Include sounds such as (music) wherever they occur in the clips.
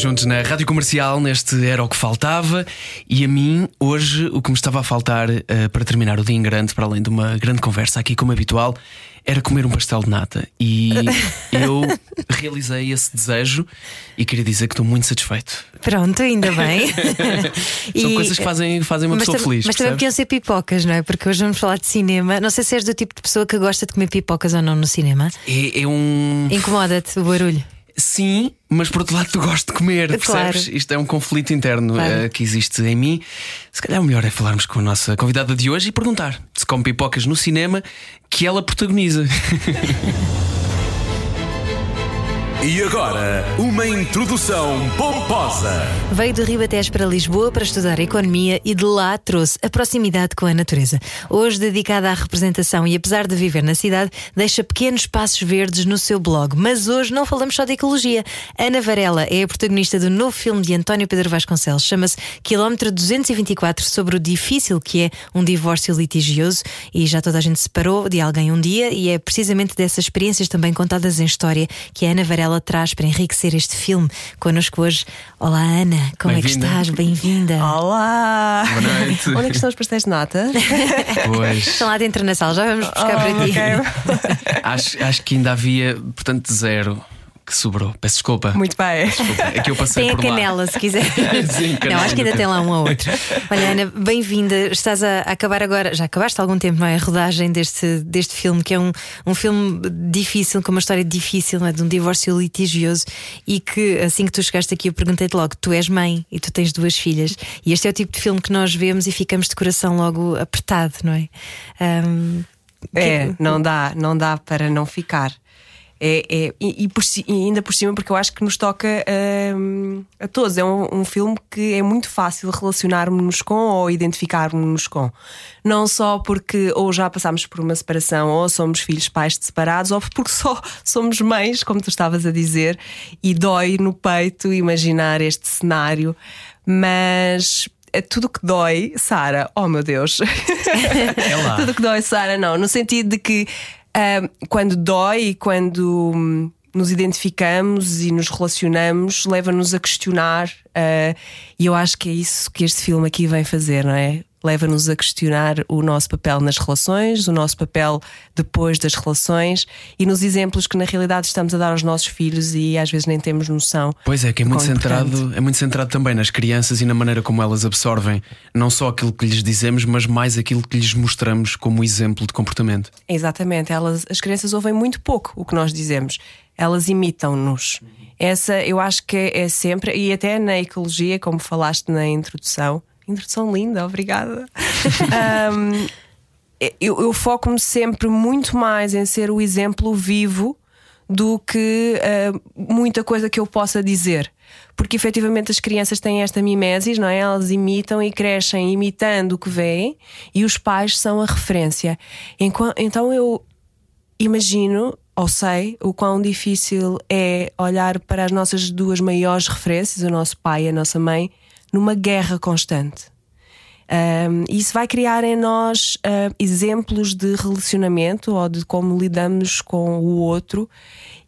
Juntos na Rádio Comercial, neste Era o que Faltava, e a mim, hoje, o que me estava a faltar eh, para terminar o dia em grande, para além de uma grande conversa aqui, como habitual, era comer um pastel de nata. E (laughs) eu realizei esse desejo e queria dizer que estou muito satisfeito. Pronto, ainda (laughs) bem. São E- coisas que fazem, fazem uma mas, pessoa feliz. mas também percebes? podiam ser pipocas, não é? Porque hoje vamos falar de cinema. Não sei se és do tipo de pessoa que gosta de comer pipocas ou não no cinema. É, é um. Incomoda-te o barulho. Sim, mas por outro lado, tu (laughs) gosto de comer, Claro. percebes? Isto é um conflito interno Claro. eh, que existe em mim. Se calhar o melhor é falarmos com a nossa convidada de hoje e perguntar se come pipocas no cinema que ela protagoniza. (laughs) E agora, uma introdução pomposa. Veio de Ribatejo para Lisboa para estudar economia e de lá trouxe a proximidade com a natureza. Hoje dedicada à representação e apesar de viver na cidade, deixa pequenos passos verdes no seu blog. Mas hoje não falamos só de ecologia. Ana Varela é a protagonista do novo filme de António Pedro Vasconcelos. Chama-se Quilómetro 224 sobre o difícil que é um divórcio litigioso e já toda a gente se separou de alguém um dia e é precisamente dessas experiências também contadas em história que a Ana Varela traz para enriquecer este filme. Connosco hoje. Olá Ana, como é que estás? Bem-vinda. Olá! Boa noite. Onde é que estão os pastéis de nata? Pois. Estão lá dentro na sala, já vamos buscar Oh, para ti. Acho, acho que ainda havia, portanto, zero que sobrou. Peço desculpa. Muito bem. Desculpa, É que eu passei Tem a canela, se quiser. (laughs) Sim, Não, acho que ainda tem lá um ou outro. (laughs) Olha, Ana, bem-vinda. Estás a acabar agora, já acabaste há algum tempo, não é? A rodagem deste, deste filme, que é um, um filme difícil, com uma história difícil, não é? de um divórcio litigioso. E que assim que tu chegaste aqui, eu perguntei-te logo: tu és mãe e tu tens duas filhas. E este é o tipo de filme que nós vemos e ficamos de coração logo apertado, não é? Ahm, É, não dá, não dá para não ficar. É, é- e, e por e ainda por cima, porque eu acho que nos toca hum, a todos. É um, um filme que é muito fácil relacionarmos-nos com ou identificarmos-nos com. Não só porque ou já passámos por uma separação, ou somos filhos pais de separados, ou porque só (laughs) somos mães, como tu estavas a dizer, e dói no peito imaginar este cenário. Mas é tudo que dói, Sara, oh meu Deus. É. (laughs) Tudo que dói, Sara, não. No sentido de que quando dói quando hum, nos identificamos e nos relacionamos, leva-nos a questionar. ah, e eu acho que é isso que este filme aqui vem fazer, não é? Leva-nos a questionar o nosso papel nas relações, o nosso papel depois das relações e nos exemplos que na realidade estamos a dar aos nossos filhos e às vezes nem temos noção. Pois é, que é muito centrado, importante. é muito centrado também nas crianças e na maneira como elas absorvem não só aquilo que lhes dizemos, mas mais aquilo que lhes mostramos como exemplo de comportamento. Exatamente, elas, as crianças ouvem muito pouco o que nós dizemos, elas imitam-nos. Essa eu acho que é, é sempre, e até na ecologia, como falaste na introdução, introdução linda, obrigada. (laughs) Ahm, eu, eu foco-me sempre muito mais em ser o exemplo vivo do que ah, muita coisa que eu possa dizer. Porque efetivamente as crianças têm esta mimesis, não é? Elas imitam e crescem imitando o que veem e os pais são a referência. Então eu imagino ou sei o quão difícil é olhar para as nossas duas maiores referências, o nosso pai e a nossa mãe, numa guerra constante. Um, isso vai criar em nós ah, exemplos de relacionamento ou de como lidamos com o outro,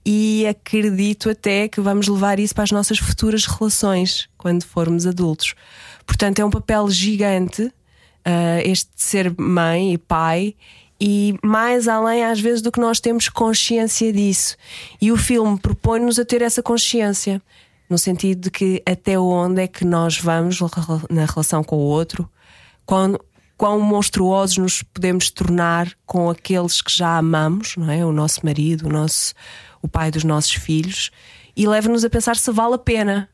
e acredito até que vamos levar isso para as nossas futuras relações quando formos adultos. Portanto, é um papel gigante ah, este de ser mãe e pai. E mais além, às vezes, do que nós temos consciência disso. E o filme propõe-nos a ter essa consciência, no sentido de que até onde é que nós vamos na relação com o outro, quão, quão monstruosos nos podemos tornar com aqueles que já amamos, não é? O nosso marido, o, nosso, o pai dos nossos filhos, e leva-nos a pensar se vale a pena,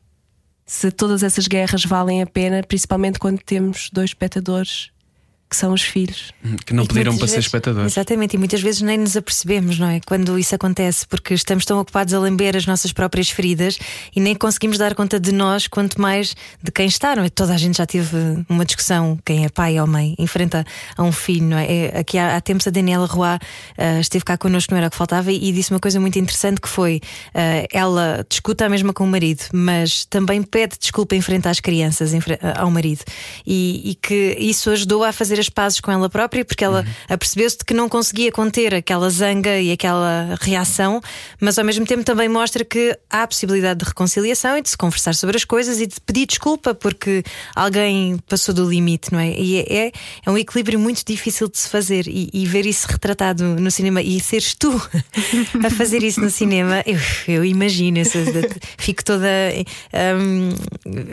se todas essas guerras valem a pena, principalmente quando temos dois espectadores que são os filhos. Que não E pediram para ser vezes- espectadores. Exatamente, e muitas vezes nem nos apercebemos, não é? Quando isso acontece, porque estamos tão ocupados a lamber as nossas próprias feridas e nem conseguimos dar conta de nós, quanto mais de quem está, não é? Toda a gente já teve uma discussão, quem é pai ou mãe, enfrenta a um filho, não é? É, aqui há, há tempos a Daniela Roy ah, esteve cá connosco, não era o que faltava, e disse uma coisa muito interessante que foi: ah, ela discuta a mesma com o marido, mas também pede desculpa em frente às crianças, em fre- ao marido, e, e que isso ajudou a fazer as pazes com ela própria, porque ela apercebeu-se de que não conseguia conter aquela zanga e aquela reação, mas ao mesmo tempo também mostra que há a possibilidade de reconciliação e de se conversar sobre as coisas e de pedir desculpa porque alguém passou do limite, não é? E é, é, é um equilíbrio muito difícil de se fazer e, e ver isso retratado no cinema e seres tu (laughs) a fazer isso no cinema, eu, eu imagino, fico toda.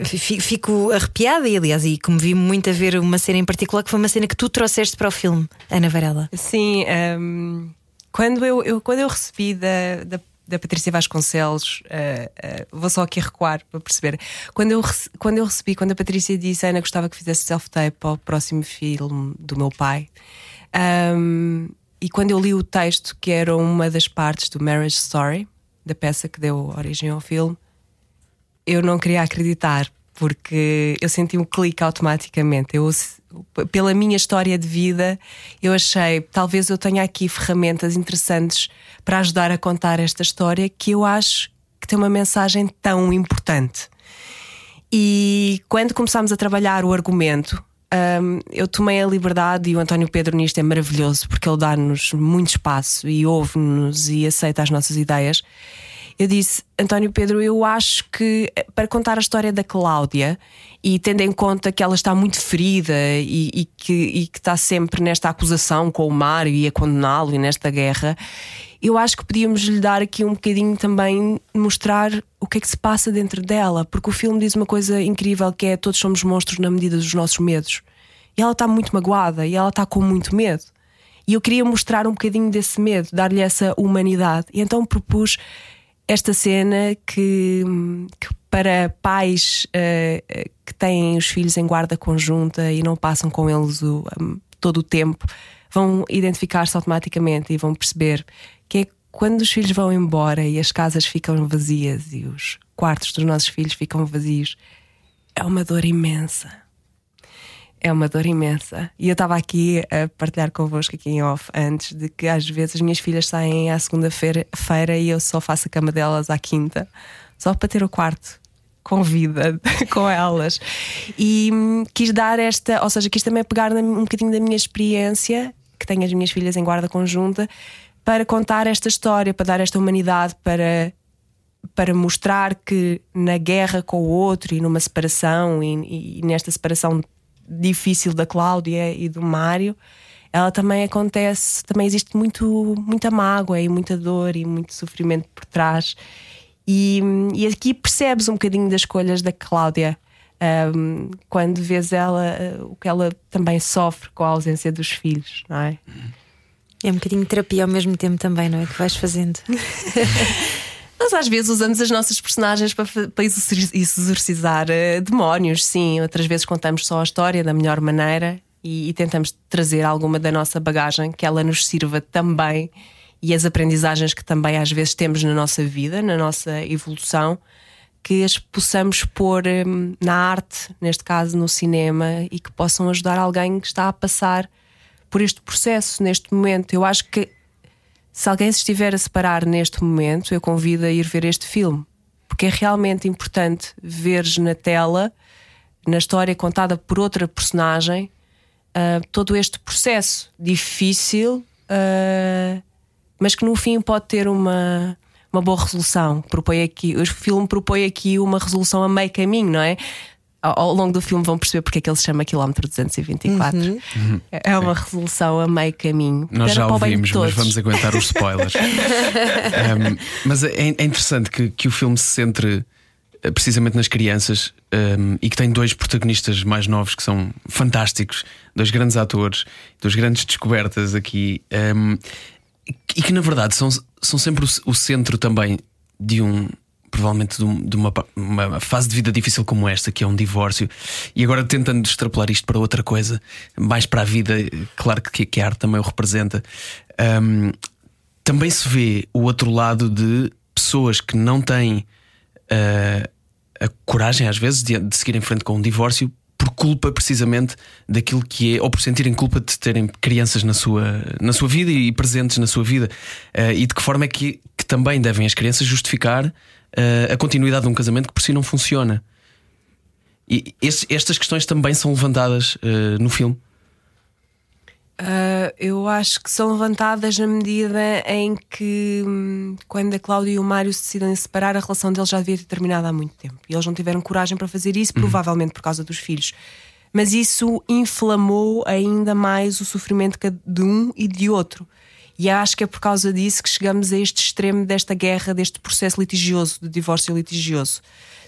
fi- fico arrepiada e, aliás, e comovi-me muito a ver uma cena em particular que foi uma cena que tu trouxeste para o filme, Ana Varela. Sim, hum, quando, eu, eu- quando eu recebi da, da, da Patrícia Vasconcelos, ah, ah, vou só aqui recuar para perceber. Quando eu, quando eu recebi, quando a Patrícia disse Ana gostava que fizesse self-tape ao próximo filme do meu pai, hum, e quando eu li o texto, que era uma das partes do Marriage Story, da peça que deu origem ao filme, eu não queria acreditar, porque eu senti um clique automaticamente. Eu, pela minha história de vida, eu achei, talvez eu tenha aqui ferramentas interessantes para ajudar a contar esta história que eu acho que tem uma mensagem tão importante. E quando começámos a trabalhar o argumento, hum, eu tomei a liberdade e o António Pedro nisto é maravilhoso porque ele dá-nos muito espaço e ouve-nos e aceita as nossas ideias. Eu disse, António Pedro, eu acho que eh, para contar a história da Cláudia e tendo em conta que ela está muito ferida e, e que, e que está sempre nesta acusação com o Mário e a condená-lo e nesta guerra, eu acho que podíamos lhe dar aqui um bocadinho também mostrar o que é que se passa dentro dela, porque o filme diz uma coisa incrível que é todos somos monstros na medida dos nossos medos. E ela está muito magoada e ela está com muito medo. E eu queria mostrar um bocadinho desse medo, dar-lhe essa humanidade. E então propus esta cena que, que para pais eh, que têm os filhos em guarda conjunta e não passam com eles o, um, todo o tempo, vão identificar-se automaticamente e vão perceber que é quando os filhos vão embora e as casas ficam vazias e os quartos dos nossos filhos ficam vazios, é uma dor imensa. É uma dor imensa. E eu estava aqui a partilhar convosco aqui em off antes de que às vezes as minhas filhas saem à segunda-feira feira e eu só faço a cama delas à quinta, só para ter o quarto com vida (laughs) com elas. E hum, quis dar esta, ou seja, quis também pegar um bocadinho da minha experiência, que tenho as minhas filhas em guarda conjunta, para contar esta história, para dar esta humanidade, para para mostrar que na guerra com o outro e numa separação e, e nesta separação difícil da Cláudia e do Mário, ela também acontece, também existe muito, muita mágoa e muita dor e muito sofrimento por trás. E, e aqui percebes um bocadinho das escolhas da Cláudia. um, quando vês ela o que ela também sofre com a ausência dos filhos, não é? É um bocadinho de terapia ao mesmo tempo também, não é? Que vais fazendo. (laughs) Nós às vezes usamos as nossas personagens para, para exorci- exorcizar eh, demónios, sim. Outras vezes contamos só a história da melhor maneira e, e tentamos trazer alguma da nossa bagagem que ela nos sirva também e as aprendizagens que também às vezes temos na nossa vida, na nossa evolução, que as possamos pôr eh, na arte, neste caso no cinema, e que possam ajudar alguém que está a passar por este processo neste momento. Eu acho que se alguém se estiver a separar neste momento, eu convido a ir ver este filme, porque é realmente importante veres na tela, na história contada por outra personagem, ah, todo este processo difícil, ah, mas que no fim pode ter uma, uma boa resolução. Propõe aqui, o filme propõe aqui uma resolução a meio caminho, não é? Ao, longo do filme vão perceber porque é que ele se chama Quilómetro 224. É é uma resolução a meio caminho. Nós Era já ouvimos, mas vamos aguentar os spoilers. (laughs) Um, mas é, é interessante que, que o filme se centre eh, precisamente nas crianças um, e que tem dois protagonistas mais novos que são fantásticos, dois grandes atores, duas grandes descobertas aqui um, e que na verdade são, são sempre o, o centro também de um provavelmente de, um- de uma, uma fase de vida difícil como esta, que é um divórcio, e agora tentando extrapolar isto para outra coisa, mais para a vida, claro que, que a arte também o representa. hum, também se vê o outro lado de pessoas que não têm ah, a coragem, às vezes, de, de seguir em frente com um divórcio por culpa precisamente daquilo que é, ou por sentirem culpa de terem crianças na sua, na sua vida e presentes na sua vida. Ah, e de que forma é que, que também devem as crianças justificar ah, a continuidade de um casamento que por si não funciona. E estes- estas questões também são levantadas ah, no filme. Ah, eu acho que são levantadas na medida em que, hum, quando a Cláudia e o Mário se decidem separar, a relação deles já devia ter terminado há muito tempo. E eles não tiveram coragem para fazer isso, provavelmente por causa dos filhos. Mas isso inflamou ainda mais o sofrimento ca- de um e de outro. E acho que é por causa disso que chegamos a este extremo desta guerra, deste processo litigioso, de divórcio litigioso.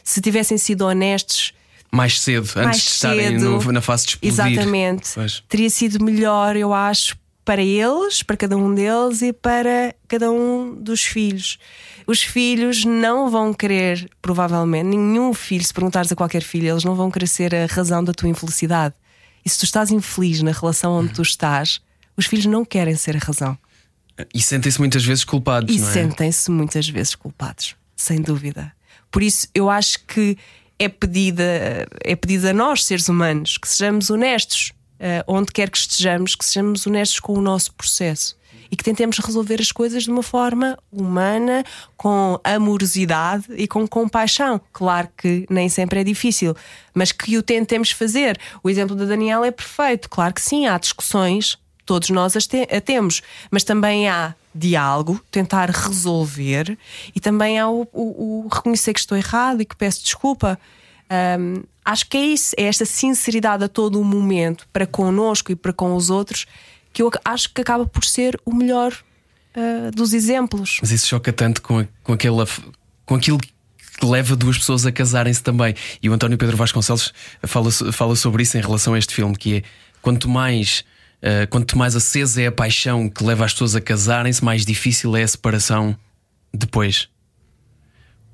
Se tivessem sido honestos, Mais cedo, antes mais de estarem cedo. no- na fase de explodir. Exatamente. Pois. Teria sido melhor, eu acho, para eles, para cada um deles e para cada um dos filhos. Os filhos não vão querer, provavelmente, nenhum filho, se perguntares a qualquer filho, eles não vão querer ser a razão da tua infelicidade. E se tu estás infeliz na relação onde tu estás, os filhos não querem ser a razão. E sentem-se muitas vezes culpados. E é? sentem-se muitas vezes culpados, sem dúvida. Por isso, eu acho que é pedida, é pedido a nós, seres humanos, que sejamos honestos, eh, onde quer que estejamos, que sejamos honestos com o nosso processo e que tentemos resolver as coisas de uma forma humana, com amorosidade e com compaixão. Claro que nem sempre é difícil, mas que o tentemos fazer. O exemplo da Daniela é perfeito. Claro que sim, há discussões, todos nós as te- a temos, mas também há diálogo, tentar resolver e também há o, o- o reconhecer que estou errado e que peço desculpa. Hum, acho que é isso, é esta sinceridade a todo o momento para connosco e para com os outros que eu acho que acaba por ser o melhor ah, dos exemplos. Mas isso choca tanto com, a- com, aquela, com aquilo que leva duas pessoas a casarem-se também. E o António Pedro Vasconcelos fala, fala sobre isso em relação a este filme, que é quanto mais. Eh, quanto mais acesa é a paixão que leva as pessoas a casarem-se, mais difícil é a separação depois.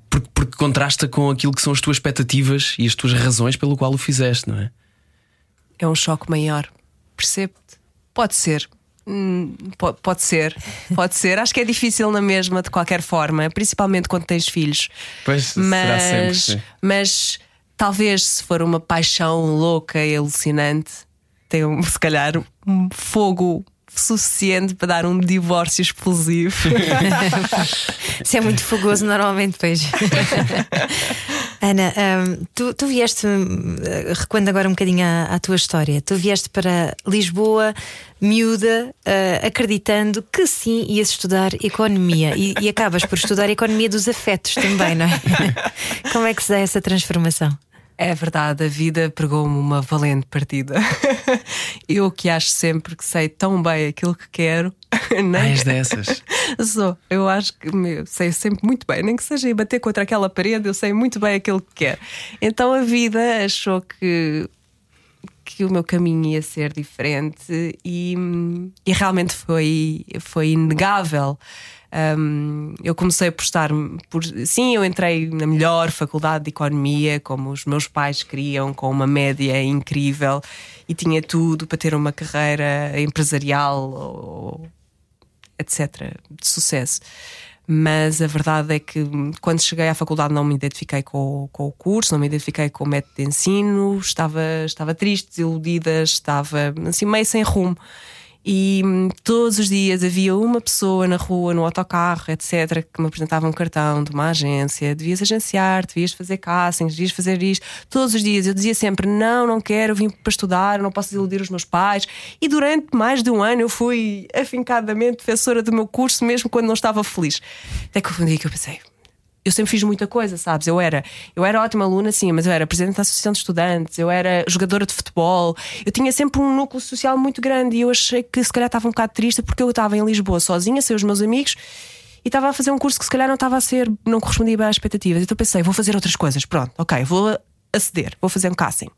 Porque, porque contrasta com aquilo que são as tuas expectativas e as tuas razões pelo qual o fizeste, não é? É um choque maior. Percebo-te. Pode ser. Hum, po- pode ser, pode ser. Acho que é difícil na mesma, de qualquer forma, principalmente quando tens filhos. Pois, será mas, sempre, sim. mas talvez se for uma paixão louca e alucinante, tem um, se calhar um fogo suficiente para dar um divórcio explosivo. (laughs) Isso é muito fogoso normalmente, pois. (laughs) Ana, hum, tu, tu vieste, hum, recuando agora um bocadinho à, à tua história, tu vieste para Lisboa, miúda, ah, acreditando que sim ias estudar economia e, e acabas por estudar economia dos afetos também, não é? (laughs) Como é que se dá essa transformação? É verdade, a vida pregou-me uma valente partida. (laughs) Eu que acho sempre que sei tão bem aquilo que quero, (laughs) Ah, nem és dessas. (laughs) sou. Eu acho que meu, sei sempre muito bem, nem que seja ir bater contra aquela parede, eu sei muito bem aquilo que quero. Então a vida achou que que o meu caminho ia ser diferente e, e realmente foi, foi inegável. Um, eu comecei por estar por sim, eu entrei na melhor faculdade de economia, como os meus pais queriam, com uma média incrível e tinha tudo para ter uma carreira empresarial ou, etc., de sucesso. Mas a verdade é que hum, quando cheguei à faculdade não me identifiquei com, com o curso, não me identifiquei com o método de ensino, estava, estava triste, desiludida, estava assim meio sem rumo. E hum, todos os dias havia uma pessoa na rua, no autocarro, etc., que me apresentava um cartão de uma agência. Devias agenciar, devias fazer castings, devias fazer isto. Todos os dias eu dizia sempre: Não, não quero, vim para estudar, não posso desiludir os meus pais. E durante mais de um ano eu fui afincadamente defensora do meu curso, mesmo quando não estava feliz. Até que houve um dia que eu pensei: eu sempre fiz muita coisa, sabes? Eu era, eu era ótima aluna, sim, mas eu era presidente da Associação de Estudantes, eu era jogadora de futebol, eu tinha sempre um núcleo social muito grande e eu achei que se calhar estava um bocado triste porque eu estava em Lisboa sozinha, sem os meus amigos. E estava a fazer um curso que se calhar não estava a ser, não correspondia bem às expectativas. Então pensei, vou fazer outras coisas. Pronto, ok, vou aceder, vou fazer um casting.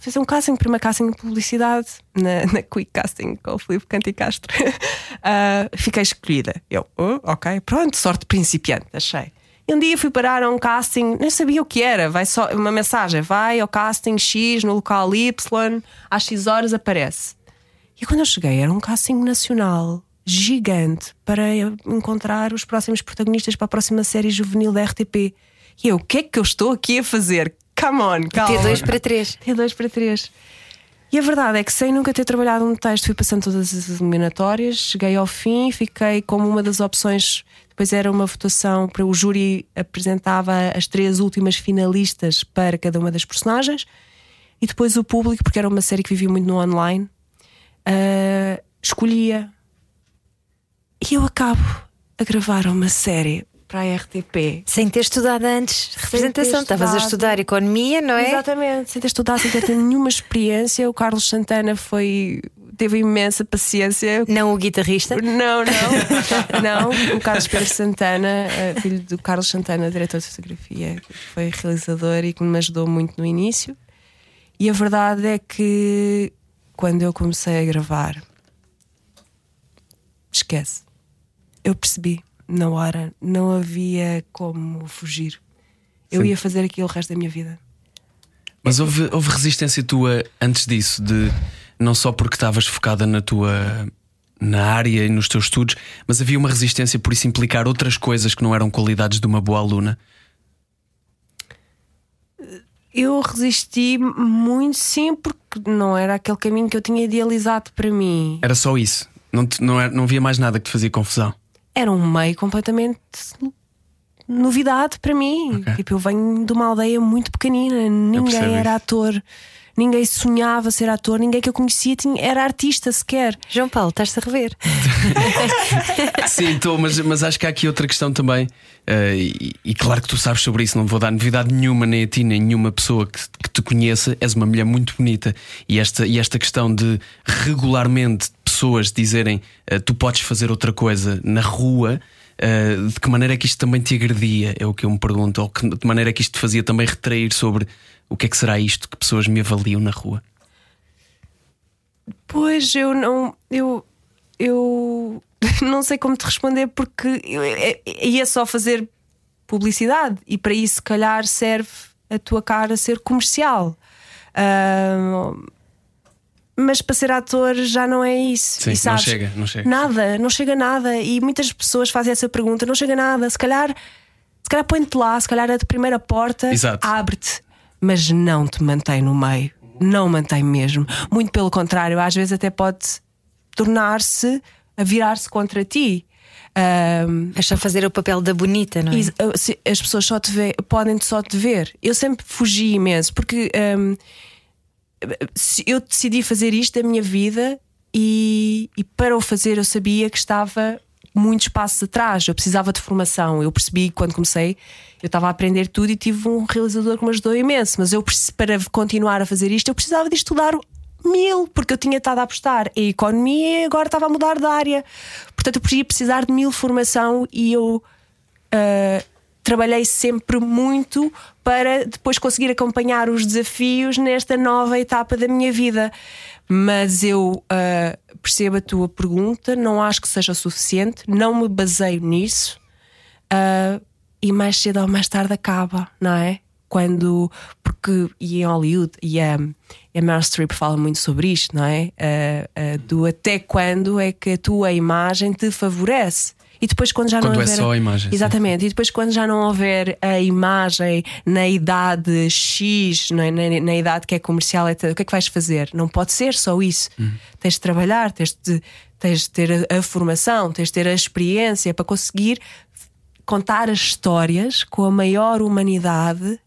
Fiz um casting, primeiro casting de publicidade na, (laughs) na Quick Casting com o Filipe Canti Castro. (laughs) Ah, fiquei escolhida. Eu, oh, ok, pronto, sorte principiante, achei. E um dia fui parar a um casting, nem sabia o que era, vai só uma mensagem, vai ao casting X no local Y, às X horas aparece. E quando eu cheguei, era um casting nacional gigante para encontrar os próximos protagonistas para a próxima série juvenil da RTP. E eu, o que é que eu estou aqui a fazer? Come on, calma. T2 para 3. (laughs) T2 para 3. E a verdade é que sem nunca ter trabalhado um texto, fui passando todas as eliminatórias, cheguei ao fim, fiquei como uma das opções. Depois era uma votação para o júri apresentava as três últimas finalistas para cada uma das personagens e depois o público, porque era uma série que vivia muito no online, uh, escolhia. E eu acabo a gravar uma série para a RTP. Sem ter estudado antes representação. Estavas a estudar economia, não é? Exatamente, sem ter estudado, sem ter nenhuma experiência. O Carlos Santana foi. Teve imensa paciência. Não o guitarrista? Não, não. (laughs) não, o Carlos Pedro Santana, eh, filho do Carlos Santana, diretor de fotografia, que foi realizador e que me ajudou muito no início. E a verdade é que quando eu comecei a gravar, esquece. Eu percebi na hora, não havia como fugir. Eu Sim. ia fazer aquilo o resto da minha vida. Mas houve, houve resistência tua antes disso, de não só porque estavas focada na tua na área e nos teus estudos, mas havia uma resistência por isso implicar outras coisas que não eram qualidades de uma boa aluna. Eu resisti muito, sim, porque não era aquele caminho que eu tinha idealizado para mim. Era só isso. Não, te- não, era- não havia mais nada que te fazia confusão. Era um meio completamente novidade para mim. Ok. Tipo, eu venho de uma aldeia muito pequenina, ninguém era ator, ninguém sonhava ser ator, ninguém que eu conhecia tinha, era artista sequer. João Paulo, estás-te a rever. (laughs) Sim, estou, mas, mas acho que há aqui outra questão também. eh, e, e claro que tu sabes sobre isso, não vou dar novidade nenhuma, nem a ti, nem nenhuma pessoa que, que te conheça. És uma mulher muito bonita. E esta, e esta questão de regularmente pessoas dizerem eh, tu podes fazer outra coisa na rua. eh, de que maneira é que isto também te agredia? É o que eu me pergunto. Ou que, de maneira é que isto te fazia também retrair sobre o que é que será isto que pessoas me avaliam na rua? Pois eu não. Eu. Eu (laughs) não sei como te responder porque eu- eu ia só fazer publicidade e para isso, se calhar, serve a tua cara ser comercial. Ah, mas para ser ator já não é isso. Sim, E não sabes, chega, não chega. Nada, não chega nada. E muitas pessoas fazem essa pergunta: não chega nada. Se calhar, se calhar põe-te lá, se calhar a de primeira porta abre-te, mas não te mantém no meio. Não mantém mesmo. Muito pelo contrário, às vezes até pode tornar-se a virar-se contra ti. Ahm, Mas só fazer o papel da bonita, não é? e, uh, se- as pessoas só te vê, podem só te ver. Eu sempre fugi imenso porque se- eu decidi fazer isto da minha vida e, e para o fazer eu sabia que estava muitos passos atrás. Eu precisava de formação. Eu percebi quando comecei, eu estava a aprender tudo e tive um realizador que me ajudou imenso. Mas eu para continuar a fazer isto, eu precisava de estudar mil, porque eu tinha estado a apostar em economia e agora estava a mudar de área. Portanto, eu ia precisar de mil formação e eu Uh, trabalhei sempre muito para depois conseguir acompanhar os desafios nesta nova etapa da minha vida. Mas eu uh, percebo a tua pergunta, não acho que seja suficiente, não me baseio nisso. Uh, e mais cedo ou mais tarde acaba, não é? Quando. Porque. E em Hollywood, e a, a Meryl Streep fala muito sobre isto, não é? Uh, uh, do até quando é que a tua imagem te favorece. E depois, quando já Quando não é houver. só a imagem, sim. Exatamente. E depois, quando já não houver a imagem na idade X, na, na, na idade que é comercial, etc., o que é que vais fazer? Não pode ser só isso. Hum. Tens de trabalhar, tens de, tens de ter a, a formação, tens de ter a experiência para conseguir contar as histórias com a maior humanidade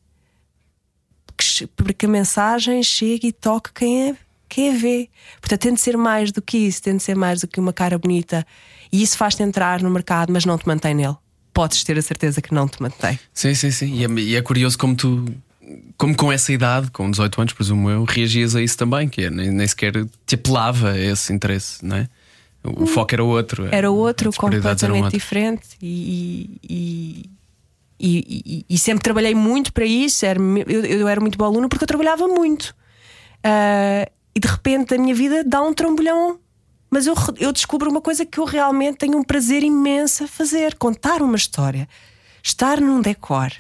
que que a mensagem chegue e toque quem é, a vê. Portanto, tem de ser mais do que isso, tem de ser mais do que uma cara bonita. E isso faz-te entrar no mercado, mas não te mantém nele. Podes ter a certeza que não te mantém. Sim, sim, sim. E é, e é curioso como tu, como com essa idade, com 18 anos, presumo eu, reagias a isso também, que é, nem, nem sequer te apelava esse interesse, não é? O foco era outro. Era outro, completamente diferente. E, e, e, e- sempre trabalhei muito para isso. Era, eu, eu era muito boa aluna porque eu trabalhava muito. Ah, e de repente a minha vida dá um trambolhão. Mas eu, eu descubro uma coisa que eu realmente tenho um prazer imenso a fazer: contar uma história. estar num decor,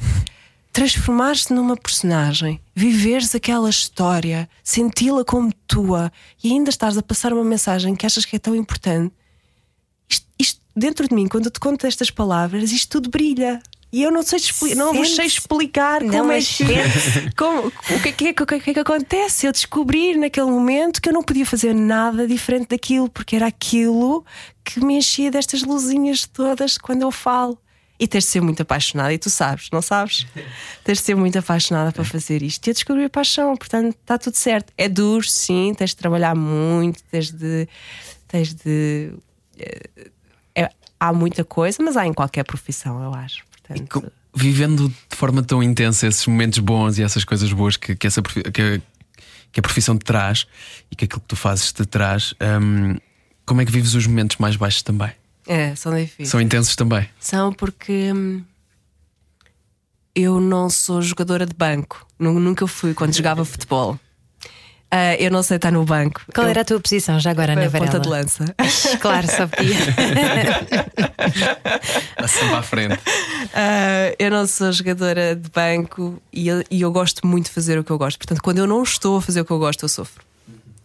transformar-se numa personagem, viveres aquela história, senti-la como tua e ainda estás a passar uma mensagem que achas que é tão importante. Isto, isto dentro de mim, quando eu te conto estas palavras, isto tudo brilha. E eu não sei, expli não vos sei explicar Não como é as que, como, o que é que, o que é que acontece. Eu descobri naquele momento que eu não podia fazer nada diferente daquilo, porque era aquilo que me enchia destas luzinhas todas quando eu falo. E tens de ser muito apaixonada, e tu sabes, não sabes? tens de ser muito apaixonada para fazer isto. E eu descobri a paixão, portanto está tudo certo. É duro, sim, tens de trabalhar muito, tens de. Tens de eh, é- há muita coisa, mas há em qualquer profissão, eu acho. Portanto, Com- Vivendo de forma tão intensa esses momentos bons e essas coisas boas que, que, essa, que, a- que a profissão te traz e que aquilo que tu fazes te traz, hum, como é que vives os momentos mais baixos também? é, são difíceis. São intensos também. São porque hum, eu não sou jogadora de banco. Nu- Nunca fui quando jogava futebol. Ah, eu não sei estar no banco. Qual eu, era a tua posição já agora, Ana a ponta Varela? de lança. (laughs) Claro, só podia. Assim para a frente. Ah, eu não sou jogadora de banco e eu, e eu gosto muito de fazer o que eu gosto. Portanto, quando eu não estou a fazer o que eu gosto, eu sofro.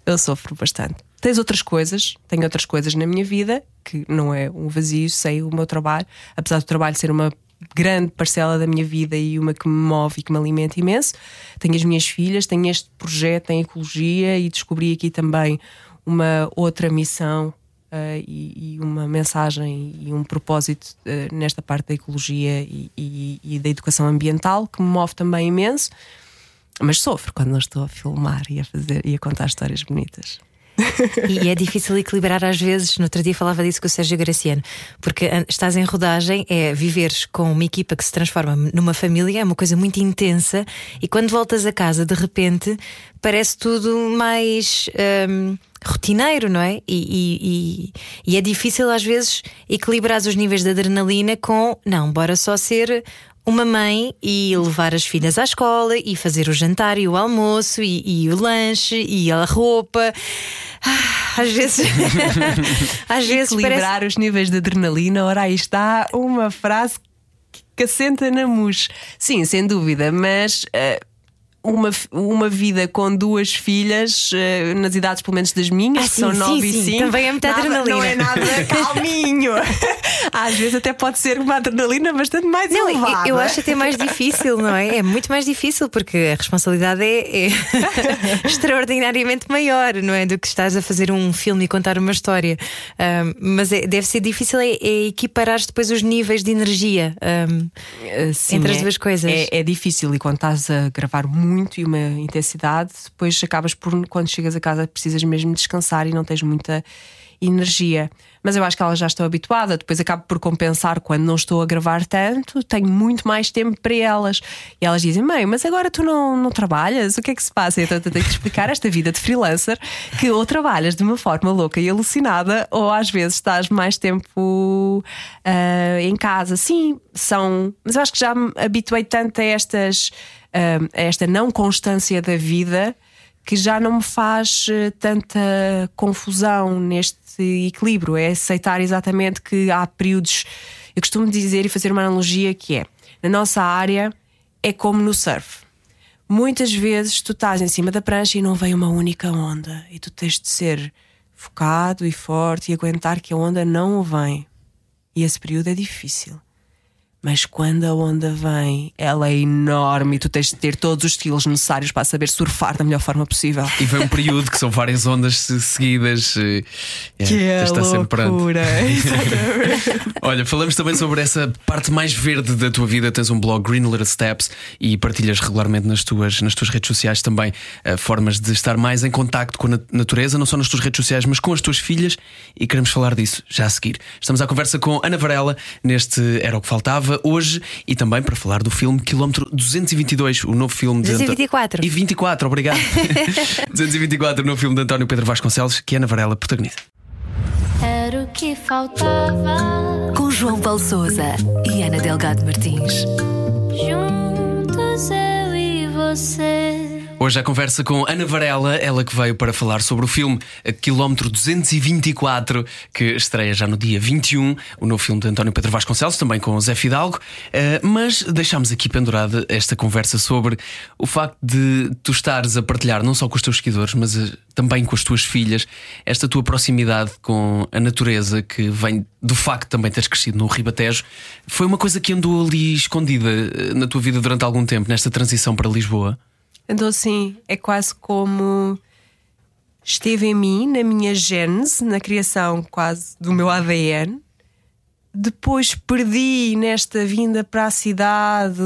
Eu sofro bastante. Tens outras coisas, tenho outras coisas na minha vida que não é um vazio, sei o meu trabalho, apesar do trabalho ser uma grande parcela da minha vida e uma que me move e que me alimenta imenso. Tenho as minminhas filhas, tenho este projeto em ecologia e descobri aqui também uma outra missão ah, e, e uma mensagem e um propósito ah, nesta parte da ecologia e, e- e da educação ambiental que me move também imenso. Mas sofro quando não estou a filmar e a fazer e a contar histórias bonitas. E é difícil equilibrar às vezes. No outro dia falava disso com o Sérgio Graciano, porque estás em rodagem, é viveres com uma equipa que se transforma numa família, é uma coisa muito intensa, e quando voltas a casa, de repente, parece tudo mais. hum, rotineiro, não é? E, e- e- e é difícil às vezes equilibrar os níveis de adrenalina com não, bora só ser uma mãe e levar as filhas à escola e fazer o jantar e o almoço e, e o lanche e a roupa. Ah, Às vezes, (laughs) às vezes parece. Equilibrar os níveis de adrenalina, ora aí está uma frase que- assenta na mousse. Sim, sem dúvida, mas. eh, uma, uma vida com duas filhas, eh, nas idades pelo menos das minhas, Ah, que são sim, 9 sim, e sim, 5. também é muita nada- adrenalina. Não é nada calminho. (laughs) Às vezes até pode ser uma adrenalina bastante mais Não, elevada. eu acho até mais difícil, não é? É muito mais difícil porque a responsabilidade é, é (laughs) extraordinariamente maior, não é? Do que estás a fazer um filme e contar uma história. Ahm, mas é- deve ser difícil é, é equiparar depois os níveis de energia Uh, sim, entre as é- duas coisas. É, é difícil e quando estás a gravar muito e uma intensidade, depois acabas por, quando chegas a casa, precisas mesmo descansar e não tens muita energia. Mas eu acho que elas já estão habituadas, depois acabo por compensar quando não estou a gravar tanto, tenho muito mais tempo para elas. E elas dizem: Mãe, mas agora tu não, não trabalhas? O que é que se passa? Então eu tenho que explicar esta vida de freelancer que ou trabalhas de uma forma louca e alucinada, ou às vezes estás mais tempo ah, em casa. Sim, são. Mas eu acho que já me habituei tanto a estas a esta não constância da vida que já não me faz eh, tanta confusão neste equilíbrio. É aceitar exatamente que há períodos. Eu costumo dizer e fazer uma analogia que é: na nossa área é como no surf. Muitas vezes tu estás em cima da prancha e não vem uma única onda, e tu tens de ser focado e forte e aguentar que a onda não vem. E esse período é difícil. Mas quando a onda vem, ela é enorme e tu tens de ter todos os skills necessários para saber surfar da melhor forma possível. E vem um período que são várias ondas se- seguidas. eh, é, Que é pronto. loucura. (laughs) Olha, falamos também sobre essa parte mais verde da tua vida. Tens um blog Green Little Steps e partilhas regularmente nas tuas, nas tuas redes sociais também eh, formas de estar mais em contacto com a nat- natureza, não só nas tuas redes sociais, mas com as tuas filhas. E queremos falar disso já a seguir. Estamos à conversa com Ana Varela neste Era o que Faltava hoje e também para falar do filme Quilómetro 222, o novo filme de. Anto- 224. E 24, obrigado. (laughs) 224, o novo filme de António Pedro Vasconcelos, que Ana Varela protagoniza. Era o que faltava. Com João Paulo Souza e Ana Delgado Martins. Juntos eu e você. Hoje a conversa com Ana Varela, ela que veio para falar sobre o filme Quilómetro 224, que estreia já no dia 21, o novo filme de António Pedro Vasconcelos, também com Zé Fidalgo. Uh, mas deixámos aqui pendurada esta conversa sobre o facto de tu estares a partilhar, não só com os teus seguidores, mas uh, também com as tuas filhas, esta tua proximidade com a natureza que vem do facto de também teres crescido no Ribatejo. Foi uma coisa que andou ali escondida uh, na tua vida durante algum tempo, nesta transição para Lisboa? Então, assim, é quase como esteve em mim, na minha gênese, na criação quase do meu ADN. Depois perdi nesta vinda para a cidade.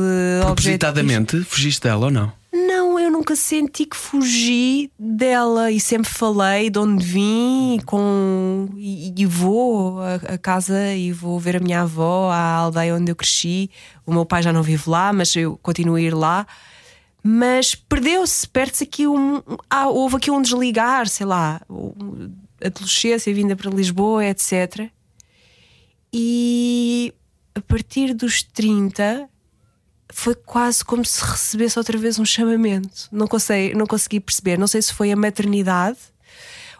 Propositadamente, fugiste dela ou não? Não, eu nunca senti que fugi dela e sempre falei de onde vim com, e, e vou a, a, casa e vou ver a minha avó, a aldeia onde eu cresci. O meu pai já não vive lá, mas eu continuo a ir lá mas perdeu-se, perde-se aqui um. Ah, houve aqui um desligar, sei lá, adolescência vinda para Lisboa, etc. E a partir dos 30 foi quase como se recebesse outra vez um chamamento. Não consegui, não consegui perceber. Não sei se foi a maternidade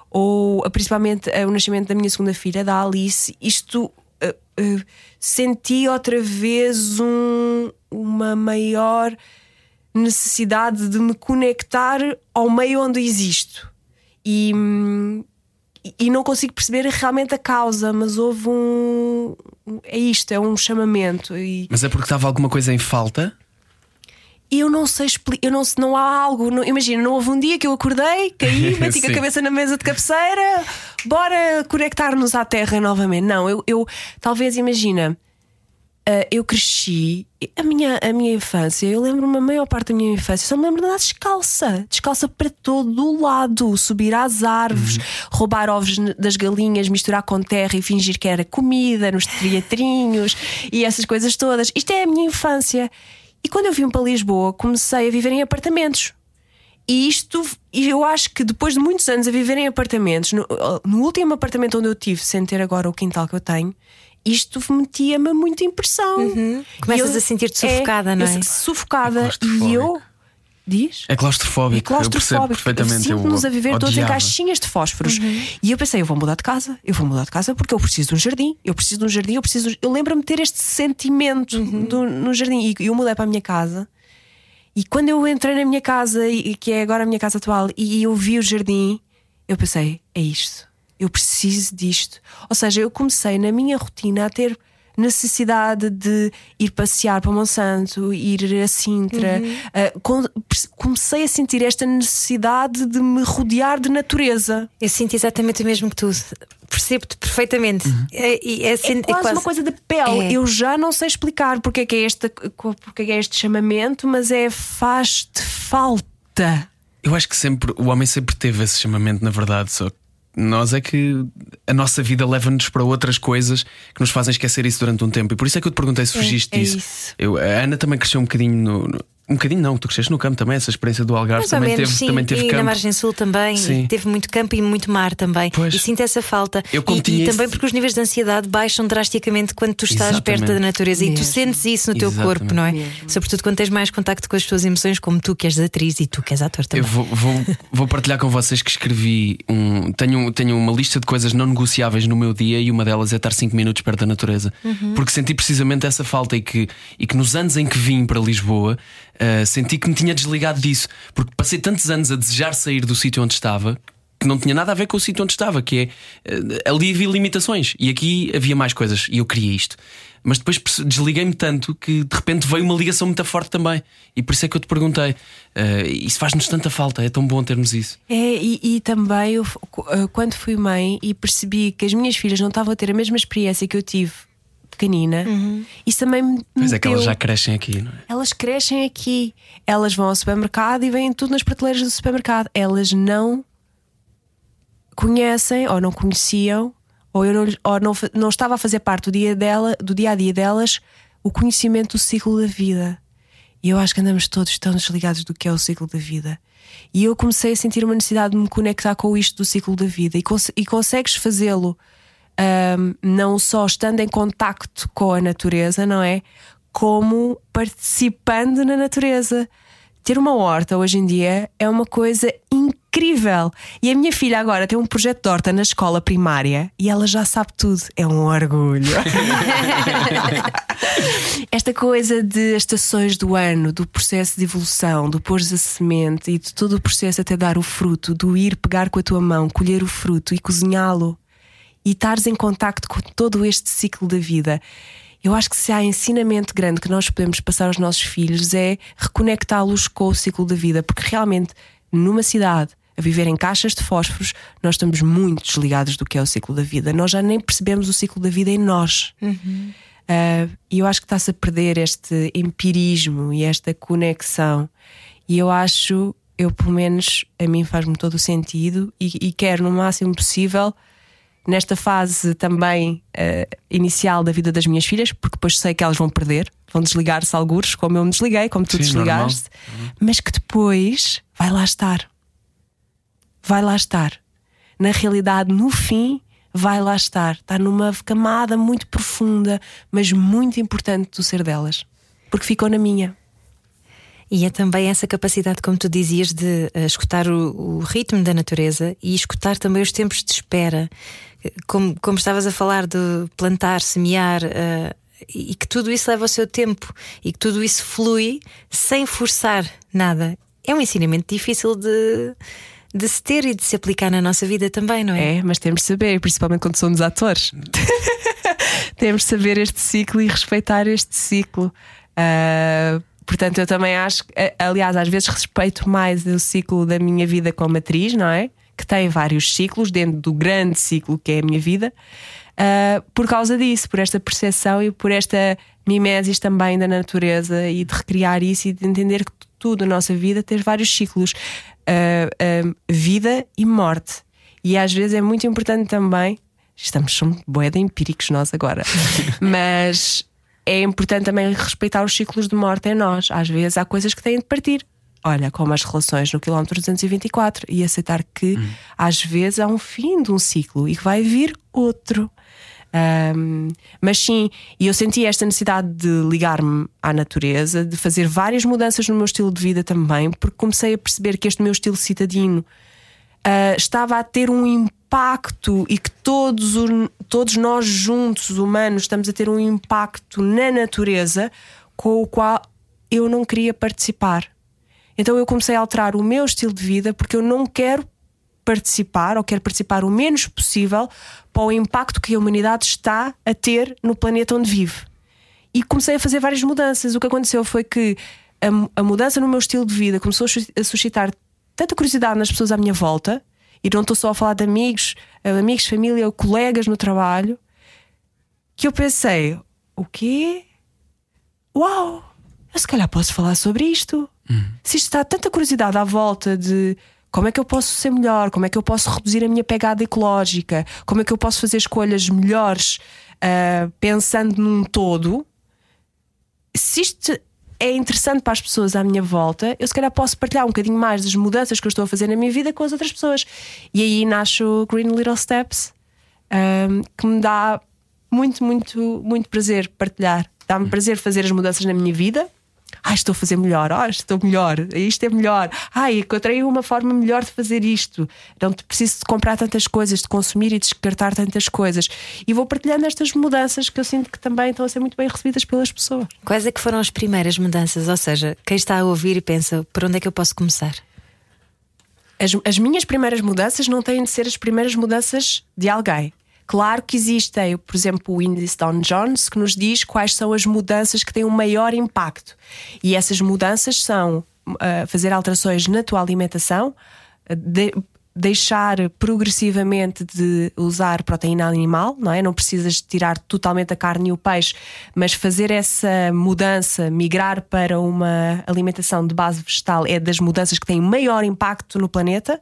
ou principalmente o nascimento da minha segunda filha, da Alice. Isto uh, uh, senti outra vez um, uma maior necessidade de me conectar ao meio onde existo. E, e não consigo perceber realmente a causa, mas houve um. É isto, é um chamamento. E... Mas é porque estava alguma coisa em falta? Eu não sei explicar, eu não, não há algo. Não, imagina, não houve um dia que eu acordei, caí, (laughs) meti a cabeça na mesa de cabeceira, bora conectar-nos à terra novamente. Não, eu, eu talvez imagina, Uh, eu cresci, a minha, a minha infância, eu lembro-me a maior parte da minha infância, só me lembro de andar descalça, descalça para todo o lado, subir às árvores, uhum. roubar ovos das galinhas, misturar com terra e fingir que era comida nos teatrinhos e essas coisas todas. Isto é a minha infância. E quando eu vim para Lisboa, comecei a viver em apartamentos. E isto, eu acho que depois de muitos anos a viver em apartamentos, no, no último apartamento onde eu tive, sem ter agora o quintal que eu tenho, isto metia-me muita impressão. Uhum. Começas eu, a sentir-te sufocada, é, não é? Sufocada. É e eu. Diz? É claustrofóbico. É claustrofóbico. Eu perfeitamente. Sinto-nos a viver odiava. todos em caixinhas de fósforos. Uhum. E eu pensei, eu vou mudar de casa, eu vou mudar de casa porque eu preciso de um jardim, eu preciso de um jardim, eu preciso. De... Eu lembro-me de ter este sentimento uhum. do, no jardim. E eu mudei para a minha casa. E quando eu entrei na minha casa, que é agora a minha casa atual, e eu vi o jardim, eu pensei, é isto eu preciso disto. Ou seja, eu comecei na minha rotina a ter necessidade de ir passear para Monsanto, ir a Sintra. Uhum. Uh, comecei a sentir esta necessidade de me rodear de natureza. Eu sinto exatamente o mesmo que tu. Percebo-te perfeitamente. Uhum. É, é, é, é, quase, é, quase uma coisa de pele. É. Eu já não sei explicar porque é que é este, porque é este chamamento, mas é faz-te falta. Eu acho que sempre o homem sempre teve esse chamamento, na verdade, só que nós é que a nossa vida leva-nos para outras coisas que nos fazem esquecer isso durante um tempo. E por isso é que eu te perguntei se fugiste é, é disso. Eu, a Ana também cresceu um bocadinho no, no um bocadinho não, tu cresceste no campo também, essa experiência do Algarve também, menos, teve, sim. também teve e campo. na Margem Sul também, teve muito campo e muito mar também. Pois. E sinto essa falta. Eu e, e também porque os níveis de ansiedade baixam drasticamente quando tu estás Exatamente. perto da natureza Mesmo. e tu sentes isso no teu Exatamente. corpo, não é? Mesmo. Sobretudo quando tens mais contacto com as tuas emoções, como tu que és atriz e tu que és ator também. Eu vou, vou, vou partilhar com vocês que escrevi um. Tenho, tenho uma lista de coisas não negociáveis no meu dia e uma delas é estar 5 minutos perto da natureza. Uhum. Porque senti precisamente essa falta e que, e que nos anos em que vim para Lisboa uh, senti que me tinha desligado disso, porque passei tantos anos a desejar sair do sítio onde estava que não tinha nada a ver com o sítio onde estava, que é uh, ali havia limitações e aqui havia mais coisas e eu queria isto. Mas depois desliguei-me tanto que de repente veio uma ligação muito forte também. E por isso é que eu te perguntei: uh, isso faz-nos tanta falta, é tão bom termos isso. É, e, e também eu, quando fui mãe e percebi que as minhas filhas não estavam a ter a mesma experiência que eu tive pequenina, uhum. isso também me. Pois é que elas já crescem aqui, não é? Elas crescem aqui. Elas vão ao supermercado e vêm tudo nas prateleiras do supermercado. Elas não conhecem ou não conheciam, ou eu não, ou não, não estava a fazer parte do dia, dela, do dia a dia delas o conhecimento do ciclo da vida. E eu acho que andamos todos tão desligados do que é o ciclo da vida. E eu comecei a sentir uma necessidade de me conectar com isto do ciclo da vida. E, cons e consegues fazê-lo um, não só estando em contacto com a natureza, não é? Como participando na natureza. ter uma horta hoje em dia é uma coisa incrível. E a minha filha agora tem um projeto de horta na escola primária e ela já sabe tudo. É um orgulho. (laughs) Esta coisa de estações do ano, do processo de evolução, do pôr a semente e de todo o processo até dar o fruto, do ir pegar com a tua mão, colher o fruto e cozinhá-lo e estares em contacto com todo este ciclo da vida. Eu acho que se há ensinamento grande que nós podemos passar aos nossos filhos é reconectá-los com o ciclo da vida, porque realmente numa cidade a viver em caixas de fósforos, nós estamos muito desligados do que é o ciclo da vida. Nós já nem percebemos o ciclo da vida em nós. Uhum. Uh, e eu acho que está-se a perder este empirismo e esta conexão. E eu acho, eu pelo menos, a mim faz-me todo o sentido e, e quero, no máximo possível, nesta fase também uh, inicial da vida das minhas filhas, porque depois sei que elas vão perder, vão desligar-se alguns, como eu me desliguei, como tu Sim, desligaste, normal. mas que depois vai lá estar. Vai lá estar. Na realidade, no fim, vai lá estar. Está numa camada muito profunda, mas muito importante do ser delas, porque ficou na minha. E é também essa capacidade, como tu dizias, de uh, escutar o, o, ritmo da natureza e escutar também os tempos de espera. Como, como estavas a falar de plantar, semear, uh, e que tudo isso leva o seu tempo e que tudo isso flui sem forçar nada. É um ensinamento difícil de, de se ter e de se aplicar na nossa vida também, não é? É, mas temos de saber, principalmente quando somos atores. (laughs) temos de saber este ciclo e respeitar este ciclo. Uh, Portanto, eu também acho, aliás, às vezes respeito mais o ciclo da minha vida como atriz, não é? Que tem vários ciclos dentro do grande ciclo que é a minha vida, uh, por causa disso, por esta percepção e por esta mimesis também da natureza e de recriar isso e de entender que tudo na nossa vida tem vários ciclos, uh, uh, vida e morte. E às vezes é muito importante também. Estamos somos boeda empíricos nós agora, (laughs) mas é importante também respeitar os ciclos de morte em nós. Às vezes há coisas que têm de partir. Olha, como as relações no quilómetro 224 e aceitar que hum. às vezes há um fim de um ciclo e que vai vir outro. Um, mas sim, e eu senti esta necessidade de ligar-me à natureza, de fazer várias mudanças no meu estilo de vida também, porque comecei a perceber que este meu estilo citadino uh, estava a ter um impacto e que todos, todos nós juntos, humanos, estamos a ter um impacto na natureza com o qual eu não queria participar. Então eu comecei a alterar o meu estilo de vida porque eu não quero participar ou quero participar o menos possível para o impacto que a humanidade está a ter no planeta onde vive. E comecei a fazer várias mudanças. O que aconteceu foi que a, a mudança no meu estilo de vida começou a suscitar tanta curiosidade nas pessoas à minha volta, e não estou só a falar de amigos, eh, amigos, família ou colegas no trabalho, que eu pensei: o quê? Uau! Eu se calhar posso falar sobre isto. Hum. Se isto está tanta curiosidade à volta de como é que eu posso ser melhor, como é que eu posso reduzir a minha pegada ecológica, como é que eu posso fazer escolhas melhores uh, pensando num todo. Se isto é interessante para as pessoas à minha volta, eu se calhar posso partilhar um bocadinho mais das mudanças que eu estou a fazer na minha vida com as outras pessoas. E aí nasce o Green Little Steps, um, que me dá muito, muito, muito prazer partilhar. Dá-me prazer fazer as mudanças na minha vida Ai, estou a fazer melhor, oh, estou melhor, isto é melhor. Ai, encontrei uma forma melhor de fazer isto. Não preciso de comprar tantas coisas, de consumir e descartar tantas coisas. E vou partilhando estas mudanças que eu sinto que também estão a ser muito bem recebidas pelas pessoas. Quais é que foram as primeiras mudanças? Ou seja, quem está a ouvir e pensa, por onde é que eu posso começar? As, as minhas primeiras mudanças não têm de ser as primeiras mudanças de alguém. Claro que existem, por exemplo, o índice Don Jones, que nos diz quais são as mudanças que têm um maior impacto. E essas mudanças são uh, fazer alterações na tua alimentação, de, deixar progressivamente de usar proteína animal, não é? Não precisas tirar totalmente a carne e o peixe, mas fazer essa mudança, migrar para uma alimentação de base vegetal é das mudanças que têm maior impacto no planeta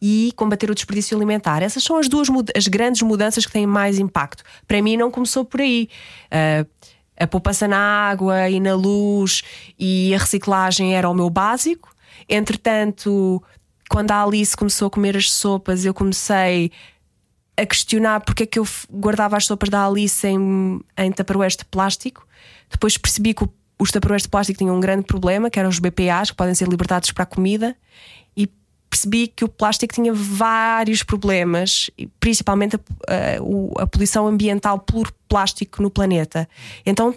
e combater o desperdício alimentar. Essas são as duas as grandes mudanças que têm mais impacto. Para mim não começou por aí. Uh, a poupança na água e na luz e a reciclagem era o meu básico. Entretanto, quando a Alice começou a comer as sopas, eu comecei a questionar porque é que eu guardava as sopas da Alice em, em tupperwares de plástico. Depois percebi que os taparoeiros de plástico tinham um grande problema, que eram os BPAs, que podem ser libertados para a comida, e percebi que o plástico tinha vários problemas, principalmente a, a, a poluição ambiental por plástico no planeta. Então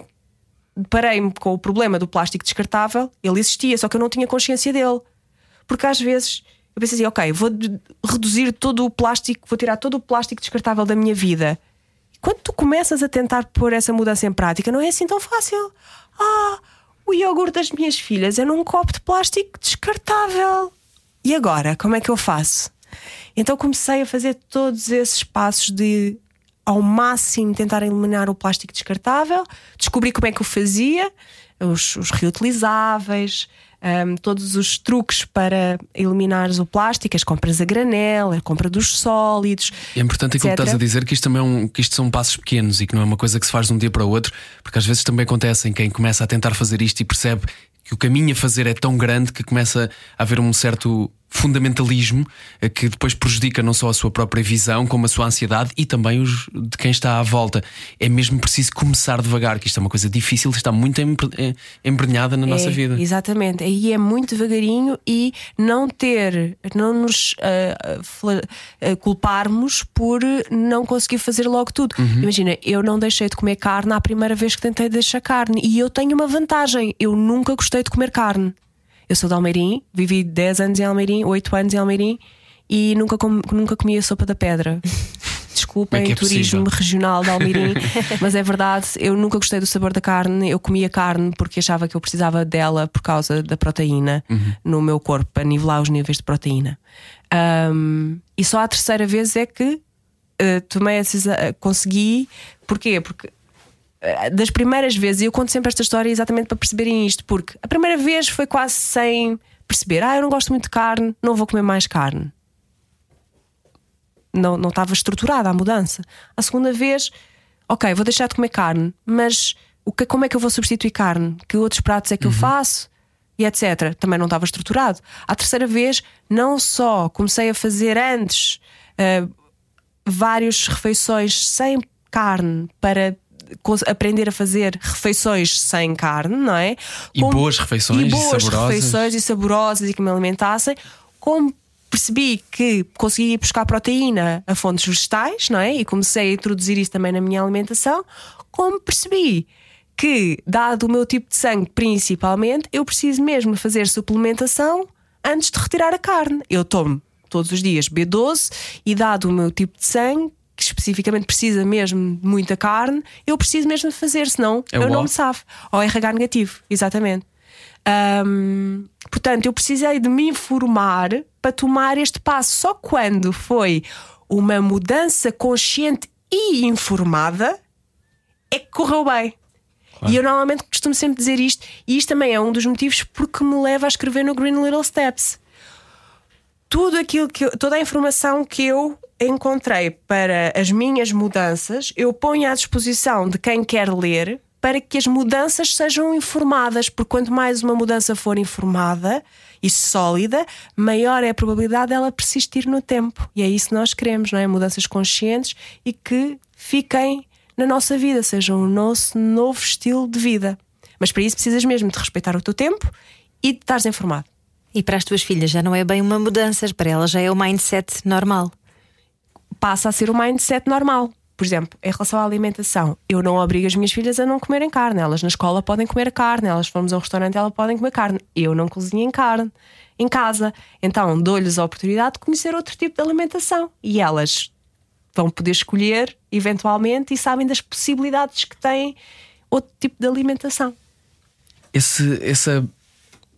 parei-me com o problema do plástico descartável, ele existia, só que eu não tinha consciência dele. Porque às vezes eu pensei assim, ok, vou reduzir todo o plástico, vou tirar todo o plástico descartável da minha vida. Quando tu começas a tentar pôr essa mudança em prática, não é assim tão fácil. Ah, o iogurte das minhas filhas é num copo de plástico descartável. E agora, como é que eu faço? Então comecei a fazer todos esses passos de ao máximo tentar eliminar o plástico descartável, descobri como é que o fazia, os, os reutilizáveis, um, todos os truques para eliminar o plástico, as compras a granel, a compra dos sólidos. É importante aquilo que estás a dizer que isto também é um, que isto são passos pequenos e que não é uma coisa que se faz de um dia para o outro, porque às vezes também acontece em quem começa a tentar fazer isto e percebe que o caminho a fazer é tão grande que começa a haver um certo fundamentalismo eh, que depois prejudica não só a sua própria visão, como a sua ansiedade e também os de quem está à volta. É mesmo preciso começar devagar, que isto é uma coisa difícil, está muito eh, embrenhada na é, nossa vida. Exatamente, aí é muito devagarinho e não ter, não nos uh, uh, culparmos por não conseguir fazer logo tudo. Uhum. Imagina, eu não deixei de comer carne à primeira vez que tentei deixar carne e eu tenho uma vantagem, eu nunca gostei de comer carne. Eu sou de Almeirim, vivi 10 anos em Almeirim, 8 anos em Almeirim e nunca, com, nunca comi a sopa da pedra. (laughs) Desculpem, é, é turismo possível? regional de Almeirim, (laughs) mas é verdade, eu nunca gostei do sabor da carne. Eu comia carne porque achava que eu precisava dela por causa da proteína uhum. no meu corpo, para nivelar os níveis de proteína. Um, e só a terceira vez é que uh, tomei a decisão, uh, consegui. Porquê? Porque das primeiras vezes, e eu conto sempre esta história exatamente para perceberem isto, porque a primeira vez foi quase sem perceber, ah, eu não gosto muito de carne, não vou comer mais carne. Não, não estava estruturada a mudança. A segunda vez, ok, vou deixar de comer carne, mas o que, como é que eu vou substituir carne? Que outros pratos é que uhum. eu faço? E etc. Também não estava estruturado. A terceira vez, não só comecei a fazer antes uh, várias refeições sem carne para aprender a fazer refeições sem carne, não é? E como, boas refeições e boas e saborosas. refeições e saborosas e que me alimentassem, como percebi que conseguia ir buscar proteína a fontes vegetais, não é? E comecei a introduzir isso também na minha alimentação, como percebi que, dado o meu tipo de sangue principalmente, eu preciso mesmo fazer suplementação antes de retirar a carne. Eu tomo todos os dias B12 e, dado o meu tipo de sangue, especificamente precisa mesmo de muita carne, eu preciso mesmo de fazer, senão é eu não me safo. Ou RH negativo, exatamente. Um, portanto, eu precisei de me informar para tomar este passo. Só quando foi uma mudança consciente e informada é que correu bem. Claro. E eu normalmente costumo sempre dizer isto, e isto também é um dos motivos porque me leva a escrever no Green Little Steps. Tudo aquilo que eu, toda a informação que eu encontrei para as minhas mudanças, eu ponho à disposição de quem quer ler para que as mudanças sejam informadas, porque quanto mais uma mudança for informada e sólida, maior é a probabilidade dela persistir no tempo. E é isso que nós queremos, não é? Mudanças conscientes e que fiquem na nossa vida, sejam o nosso novo estilo de vida. Mas para isso precisas mesmo de respeitar o teu tempo e de estares informado. E para as tuas filhas já não é bem uma mudança, para elas já é o mindset normal passa a ser o mindset normal. Por exemplo, em relação à alimentação, eu não obrigo as minhas filhas a não comerem carne. Elas na escola podem comer carne, elas formos a um restaurante, elas podem comer carne. Eu não cozinho em carne em casa. Então dou-lhes a oportunidade de conhecer outro tipo de alimentação. E elas vão poder escolher, eventualmente, e sabem das possibilidades que têm outro tipo de alimentação. Esse, essa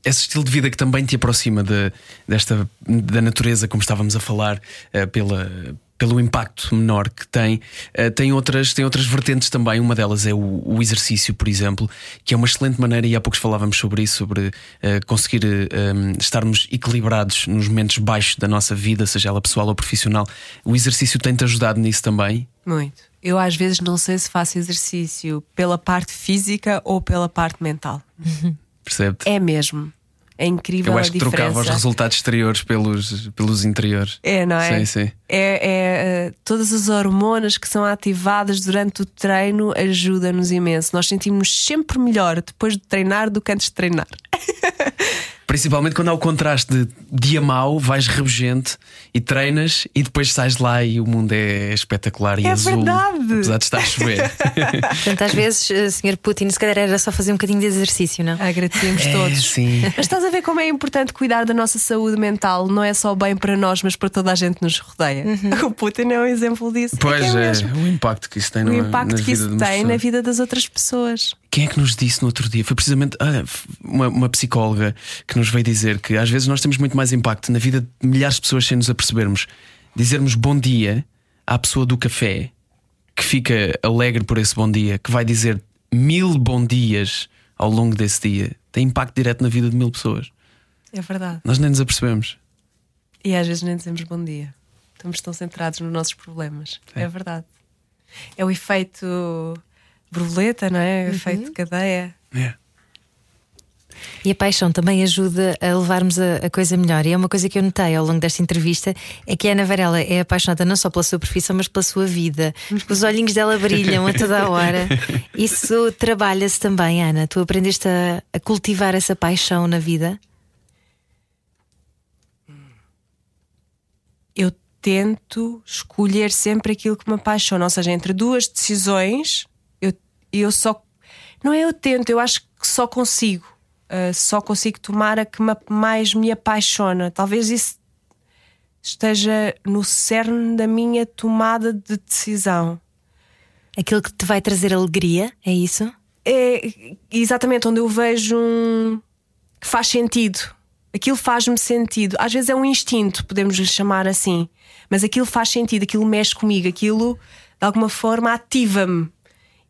esse estilo de vida que também te aproxima de, desta da natureza, como estávamos a falar, uh, pela, pelo impacto menor que tem, uh, tem, outras, tem outras vertentes também. Uma delas é o, o, exercício, por exemplo, que é uma excelente maneira, e há poucos falávamos sobre isso, sobre uh, conseguir um, ehm, estarmos equilibrados nos momentos baixos da nossa vida, seja ela pessoal ou profissional. O exercício tem-te ajudado nisso também? Muito. Eu às vezes não sei se faço exercício pela parte física ou pela parte mental. Percebe? É mesmo. É incrível Eu acho a que trocava os resultados exteriores pelos, pelos interiores. É, não é? Sim, sim. É, é, uh, todas as hormonas que são ativadas durante o treino ajudam-nos imenso. Nós sentimos sempre melhor depois de treinar do que antes de treinar. (laughs) Principalmente quando há o contraste de dia mau, vais rebugente e treinas e depois sais de lá e o mundo é espetacular e É azul. verdade. Apesar de estar a chover. (laughs) Portanto, às vezes, eh, Sr. Putin, se calhar era só fazer um bocadinho de exercício, não? Agradecemos É, todos. sim. Mas estás a ver como é importante cuidar da nossa saúde mental, não é só bem para nós, mas para toda a gente que nos rodeia. (laughs) O Putin é um exemplo disso. Pois é, é, mesmo. o impacto que isso tem O no, impacto na que vida isso tem na vida das outras pessoas. Quem é que nos disse no outro dia? Foi precisamente ah, uma, uma psicóloga que nos veio dizer que às vezes nós temos muito mais impacto na vida de milhares de pessoas sem nos apercebermos. Dizermos bom dia à pessoa do café que fica alegre por esse bom dia, que vai dizer mil bom dias ao longo desse dia, tem impacto direto na vida de mil pessoas. É verdade. Nós nem nos apercebemos. E às vezes nem dizemos bom dia. Estamos tão centrados nos nossos problemas. É, verdade. É o efeito borboleta, não é? O efeito cadeia. É. E a paixão também ajuda a levarmos a, a coisa melhor. E é uma coisa que eu notei ao longo desta entrevista: é que a Ana Varela é apaixonada não só pela sua profissão, mas pela sua vida. Os olhinhos dela brilham a toda a hora. (laughs) Isso trabalha-se também, Ana. Tu aprendeste a, a cultivar essa paixão na vida? Eu tento escolher sempre aquilo que me apaixona. Ou seja, entre duas decisões, eu, eu só. Não é eu tento, eu acho que só consigo. Uh, só consigo tomar a que me- mais me apaixona. Talvez isso esteja no cerne da minha tomada de decisão. Aquilo que te vai trazer alegria, é isso? é exatamente onde eu vejo um que faz sentido. Aquilo faz-me sentido. Às vezes é um instinto, podemos lhe chamar assim, mas aquilo faz sentido, aquilo mexe comigo, aquilo de alguma forma ativa-me.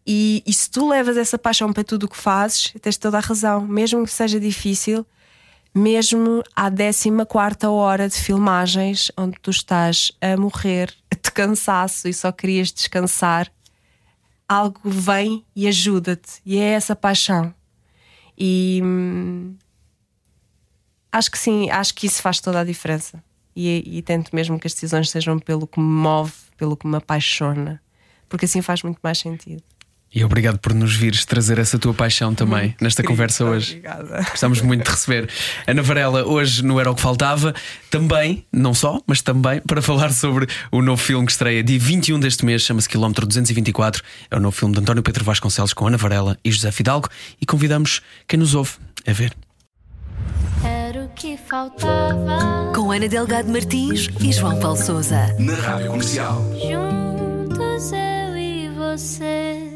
E, e se tu levas essa paixão para tudo o que fazes, tens toda a razão, mesmo que seja difícil, mesmo à 14 hora de filmagens, onde tu estás a morrer de cansaço e só querias descansar, algo vem e ajuda-te. E é essa paixão. E hum, acho que sim, acho que isso faz toda a diferença. E, e tento mesmo que as decisões sejam pelo que me move, pelo que me apaixona, porque assim faz muito mais sentido. E obrigado por nos vires trazer essa tua paixão também nesta conversa hoje. Obrigada. Gostamos muito de receber Ana Varela hoje no Era o que Faltava. Também, não só, mas também para falar sobre o novo filme que estreia dia 21 deste mês, chama-se Quilómetro 224. É o novo filme de António Pedro Vasconcelos com Ana Varela e José Fidalgo. E convidamos quem nos ouve a ver. Era o que faltava. Com Ana Delgado Martins e João Paulo Souza. Na Rádio Comercial. Juntos eu e você.